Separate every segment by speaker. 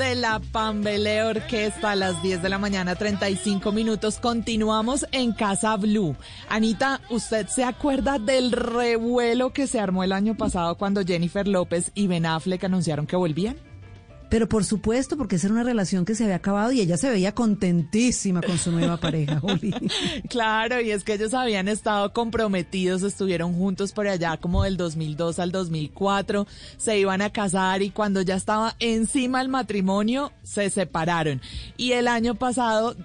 Speaker 1: de la Pambelé Orquesta a las 10 de la mañana, 35 minutos. Continuamos en Casa Blue. Anita, ¿usted se acuerda del revuelo que se armó el año pasado cuando Jennifer López y Ben Affleck anunciaron que volvían?
Speaker 2: Pero por supuesto, porque esa era una relación que se había acabado y ella se veía contentísima con su nueva pareja, Juli.
Speaker 1: Claro, y es que ellos habían estado comprometidos, estuvieron juntos por allá como del 2002 al 2004, se iban a casar y cuando ya estaba encima el matrimonio, se separaron. Y el año pasado,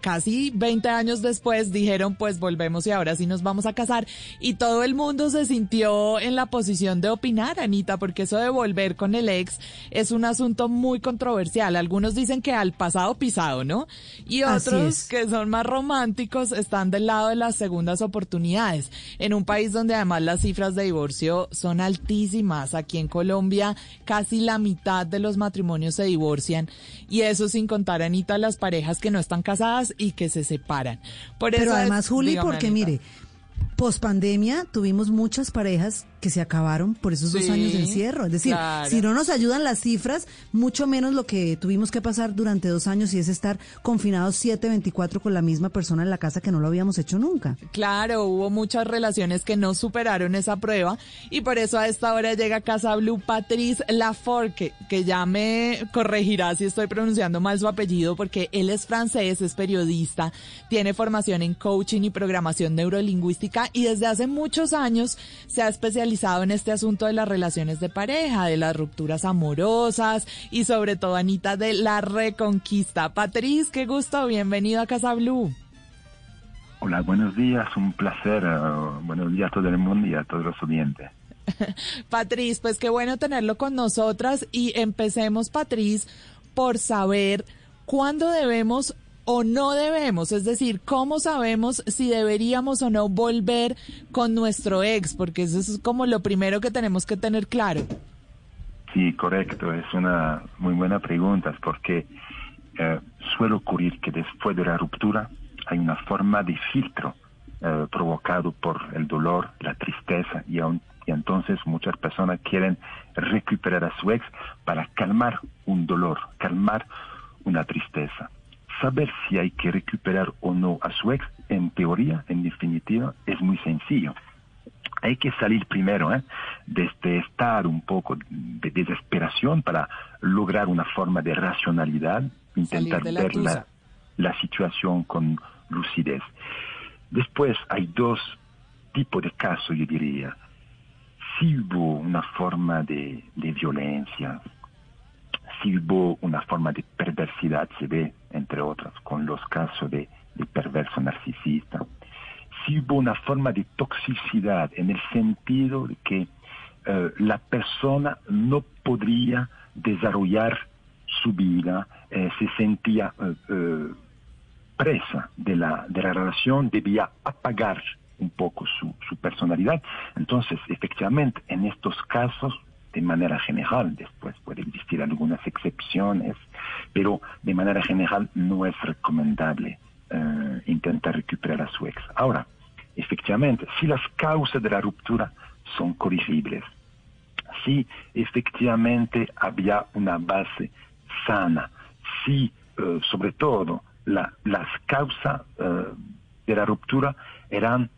Speaker 1: casi 20 años después, dijeron pues volvemos y ahora sí nos vamos a casar. Y todo el mundo se sintió en la posición de opinar, Anita, porque eso de volver con el ex es un asunto muy controversial. Algunos dicen que al pasado pisado, ¿no? Y otros que son más románticos están del lado de las segundas oportunidades. En un país donde además las cifras de divorcio son altísimas. Aquí en Colombia casi la mitad de los matrimonios se divorcian. Y eso sin contar, Anita, las parejas que no están casadas y que se separan.
Speaker 2: Por Pero además, Juli, porque mire, post pandemia tuvimos muchas parejas que se acabaron por esos dos años de encierro. Es decir, si no nos ayudan las cifras, mucho menos lo que tuvimos que pasar durante dos años y es estar confinados 7, 24 con la misma persona en la casa que no lo habíamos hecho nunca.
Speaker 1: Claro, hubo muchas relaciones que no superaron esa prueba y por eso a esta hora llega a Casa Blue Patrice Laforque, que ya me corregirá si estoy pronunciando mal su apellido porque él es francés, es periodista, tiene formación en coaching y programación neurolingüística y desde hace muchos años se ha especializado en este asunto de las relaciones de pareja, de las rupturas amorosas y sobre todo, Anita, de la reconquista. Patriz, qué gusto, bienvenido a Casa Blue.
Speaker 3: Hola, buenos días, un placer. Eh, buenos días a todo el mundo y a todos los oyentes.
Speaker 1: Patriz, pues qué bueno tenerlo con nosotras y empecemos, Patriz, por saber cuándo debemos o no debemos? Es decir, ¿cómo sabemos si deberíamos o no volver con nuestro ex? Porque eso es como lo primero que tenemos que tener claro.
Speaker 3: Sí, correcto. Es una muy buena pregunta porque eh, suele ocurrir que después de la ruptura hay una forma de filtro eh, provocado por el dolor, la tristeza y, y entonces muchas personas quieren recuperar a su ex para calmar un dolor, calmar una tristeza saber si hay que recuperar o no a su ex, en teoría, en definitiva, es muy sencillo. Hay que salir primero ¿eh? de este estado un poco de desesperación para lograr una forma de racionalidad, intentar ver la, la, situación con lucidez. Después hay dos tipos de casos, yo diría. Si hubo una forma de, de violencia, si hubo una forma de perversidad, se ve, entre otras, con los casos de, perverso narcisista. Si hubo una forma de toxicidad en el sentido de que eh, la persona no podría desarrollar su vida, eh, se sentía eh, presa de la, de la relación, debía apagar un poco su, su personalidad. Entonces, efectivamente, en estos casos de manera general, después puede existir algunas excepciones, pero de manera general no es recomendable eh, intentar recuperar a su ex. Ahora, efectivamente, si las causas de la ruptura son corregibles, si efectivamente había una base sana, si eh, sobre todo las causas eh, de la ruptura eran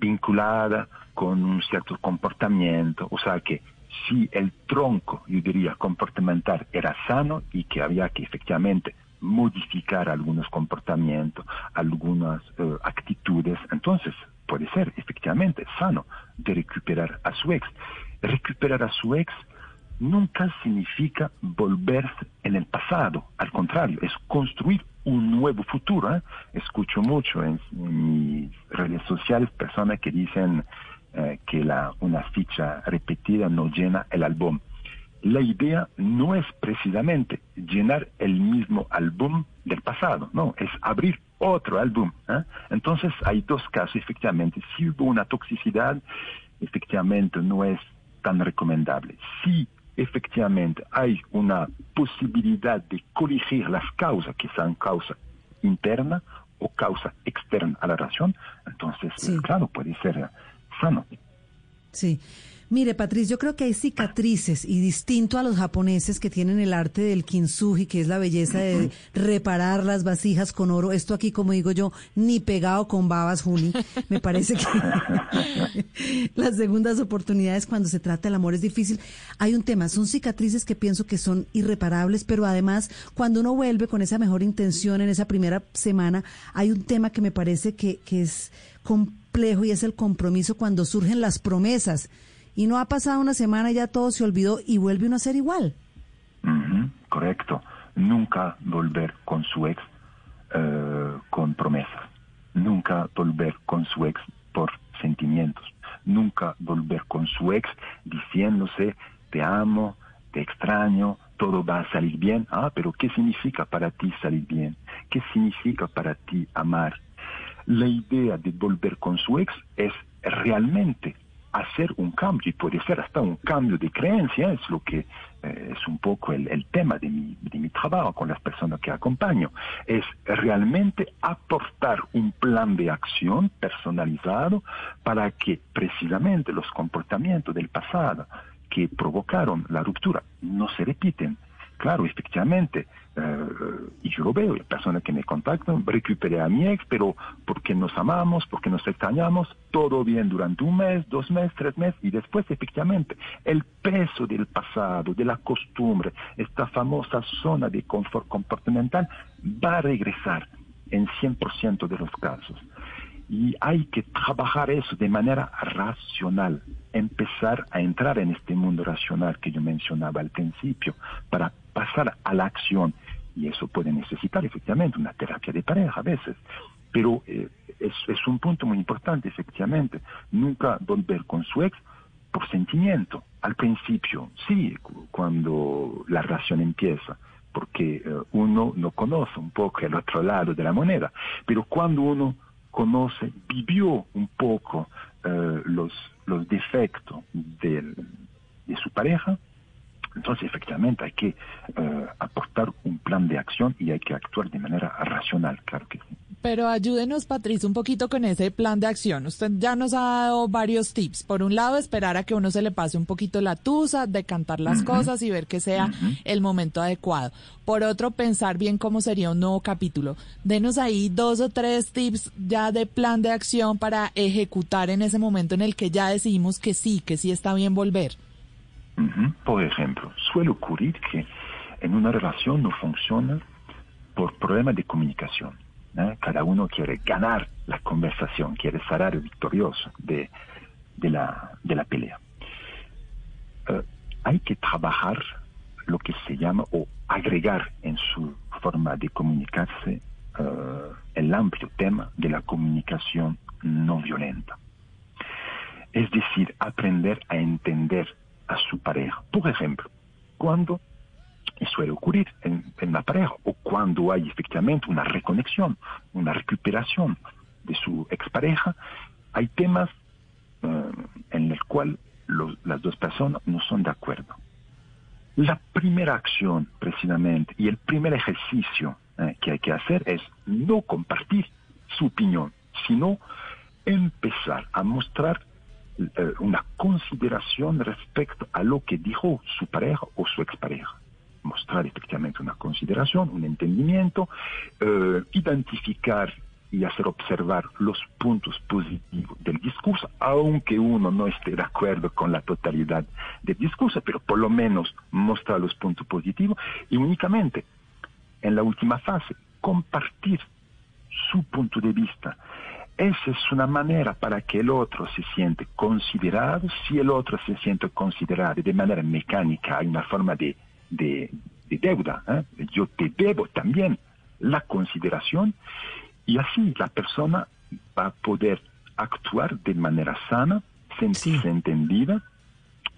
Speaker 3: vinculadas con un cierto comportamiento, o sea que si el tronco, yo diría, comportamental era sano y que había que efectivamente modificar algunos comportamientos, algunas eh, actitudes, entonces puede ser efectivamente sano de recuperar a su ex. Recuperar a su ex nunca significa volverse en el pasado, al contrario, es construir un nuevo futuro. ¿eh? Escucho mucho en mis redes sociales personas que dicen, eh, que la, una ficha repetida no llena el álbum. La idea no es precisamente llenar el mismo álbum del pasado, no, es abrir otro álbum. ¿eh? Entonces hay dos casos, efectivamente. Si hubo una toxicidad, efectivamente no es tan recomendable. Si efectivamente hay una posibilidad de corregir las causas, que sean causa interna o causa externa a la relación, entonces, claro, puede ser
Speaker 2: Sí. Mire, Patricia, yo creo que hay cicatrices y distinto a los japoneses que tienen el arte del kintsugi, que es la belleza de reparar las vasijas con oro. Esto aquí, como digo yo, ni pegado con babas, Juni. Me parece que las segundas oportunidades cuando se trata del amor es difícil. Hay un tema, son cicatrices que pienso que son irreparables, pero además cuando uno vuelve con esa mejor intención en esa primera semana, hay un tema que me parece que, que es complejo y es el compromiso cuando surgen las promesas y no ha pasado una semana ya todo se olvidó y vuelve uno a ser igual.
Speaker 3: correcto. Nunca volver con su ex eh, con promesas. Nunca volver con su ex por sentimientos. Nunca volver con su ex diciéndose te amo, te extraño, todo va a salir bien. Ah, pero ¿qué significa para ti salir bien? ¿Qué significa para ti amar? La idea de volver con su ex es realmente hacer un cambio, y puede ser hasta un cambio de creencia, es lo que eh, es un poco el, tema de mi, de mi, trabajo con las personas que acompaño, es realmente aportar un plan de acción personalizado para que precisamente los comportamientos del pasado que provocaron la ruptura no se repiten. Claro, efectivamente, eh, y yo lo veo, hay personas que me contactan, recuperé a mi ex, pero porque nos amamos, porque nos extrañamos, todo bien durante un mes, dos meses, tres meses, y después efectivamente el peso del pasado, de la costumbre, esta famosa zona de confort comportamental, va a regresar en 100% de los casos. Y hay que trabajar eso de manera racional, empezar a entrar en este mundo racional que yo mencionaba al principio, para pasar a la acción y eso puede necesitar efectivamente una terapia de pareja a veces. Pero eh, es, un punto muy importante, efectivamente. Nunca volver con su ex por sentimiento. Al principio, sí, cuando la relación empieza, porque eh, uno no conoce un poco el otro lado de la moneda. Pero cuando uno conoce, vivió un poco eh, los, los defectos de su pareja, entonces, efectivamente, hay que eh, aportar un plan de acción y hay que actuar de manera racional, claro que sí.
Speaker 1: Pero ayúdenos, Patricia, un poquito con ese plan de acción. Usted ya nos ha dado varios tips. Por un lado, esperar a que uno se le pase un poquito la tusa, decantar las cosas y ver que sea el momento adecuado. Por otro, pensar bien cómo sería un nuevo capítulo. Denos ahí dos o tres tips ya de plan de acción para ejecutar en ese momento en el que ya decidimos que sí, que sí está bien volver.
Speaker 3: Por ejemplo, suele ocurrir que en una relación no funciona por problemas de comunicación. Cada uno quiere ganar la conversación, quiere salir victorioso de, la, de la pelea. Eh, hay que trabajar lo que se llama o agregar en su forma de comunicarse eh, el amplio tema de la comunicación no violenta. Es decir, aprender a entender a su pareja. Por ejemplo, cuando, suele ocurrir en, la pareja, o cuando hay efectivamente una reconexión, una recuperación de su expareja, hay temas eh, en el cual las dos personas no son de acuerdo. La primera acción, precisamente, y el primer ejercicio eh, que hay que hacer es no compartir su opinión, sino empezar a mostrar eh, una consideración respecto a lo que dijo su pareja o su expareja. Mostrar efectivamente una consideración, un entendimiento, eh, identificar y hacer observar los puntos positivos del discurso, aunque uno no esté de acuerdo con la totalidad del discurso, pero por lo menos mostrar los puntos positivos y únicamente en la última fase compartir su punto de vista esa es una manera para que el otro se siente considerado. Si el otro se siente considerado de manera mecánica, hay una forma de, de, deuda. ¿eh? Yo te debo también la consideración y así la persona va a poder actuar de manera sana, sentirse entendida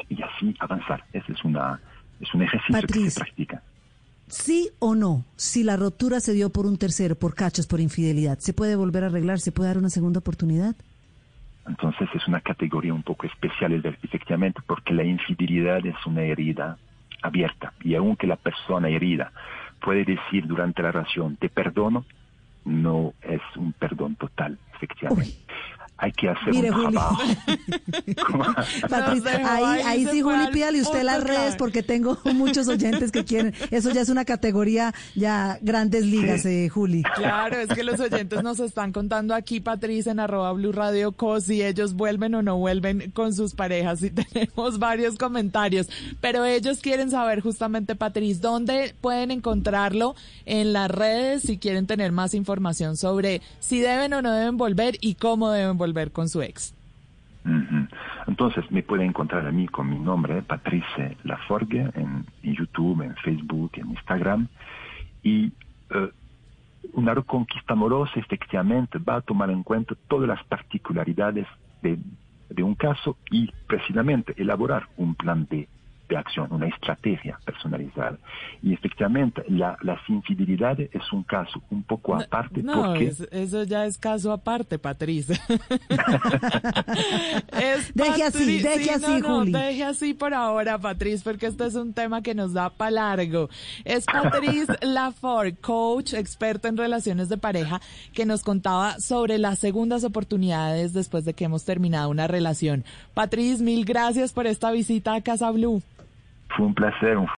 Speaker 3: y así avanzar. Ese es, una, es un ejercicio que se practica.
Speaker 2: Sí o no, si la ruptura se dio por un tercero, por cachos, por infidelidad, ¿se puede volver a arreglar? ¿Se puede dar una segunda oportunidad?
Speaker 3: Entonces es una categoría un poco especial efectivamente porque la infidelidad es una herida abierta y aunque la persona herida puede decir durante la relación te perdono, no es un perdón total, efectivamente. hay que hacer un trabajo.
Speaker 2: ahí, ahí sí, Juli, pídale usted las redes porque tengo muchos oyentes que quieren. Eso ya es una categoría, ya grandes ligas, eh, Juli.
Speaker 1: Claro, es que los oyentes nos están contando aquí, Patricia, en arroba Blue Radio Co, si ellos vuelven o no vuelven con sus parejas. Y tenemos varios comentarios, pero ellos quieren saber justamente, Patricia, dónde pueden encontrarlo en las redes si quieren tener más información sobre si deben o no deben volver y cómo deben volver volver su ex.
Speaker 3: Entonces me puede encontrar a mí con mi nombre, Patrice Laforgue, en, YouTube, en Facebook, en Instagram. Y uh, una reconquista amorosa efectivamente va a tomar en cuenta todas las particularidades de, de un caso y precisamente elaborar un plan de de acción, una estrategia personalizada. Y efectivamente, la, las infidelidades es un caso un poco aparte.
Speaker 1: No, porque... eso ya es caso aparte, Patricia.
Speaker 2: deje así, deje así, Juli.
Speaker 1: deje así por ahora, Patricia, porque este es un tema que nos da para largo. Es Patrice Lafort, coach, experto en relaciones de pareja, que nos contaba sobre las segundas oportunidades después de que hemos terminado una relación. Patrice, mil gracias por esta visita a Casa Blue.
Speaker 3: Fue un placer,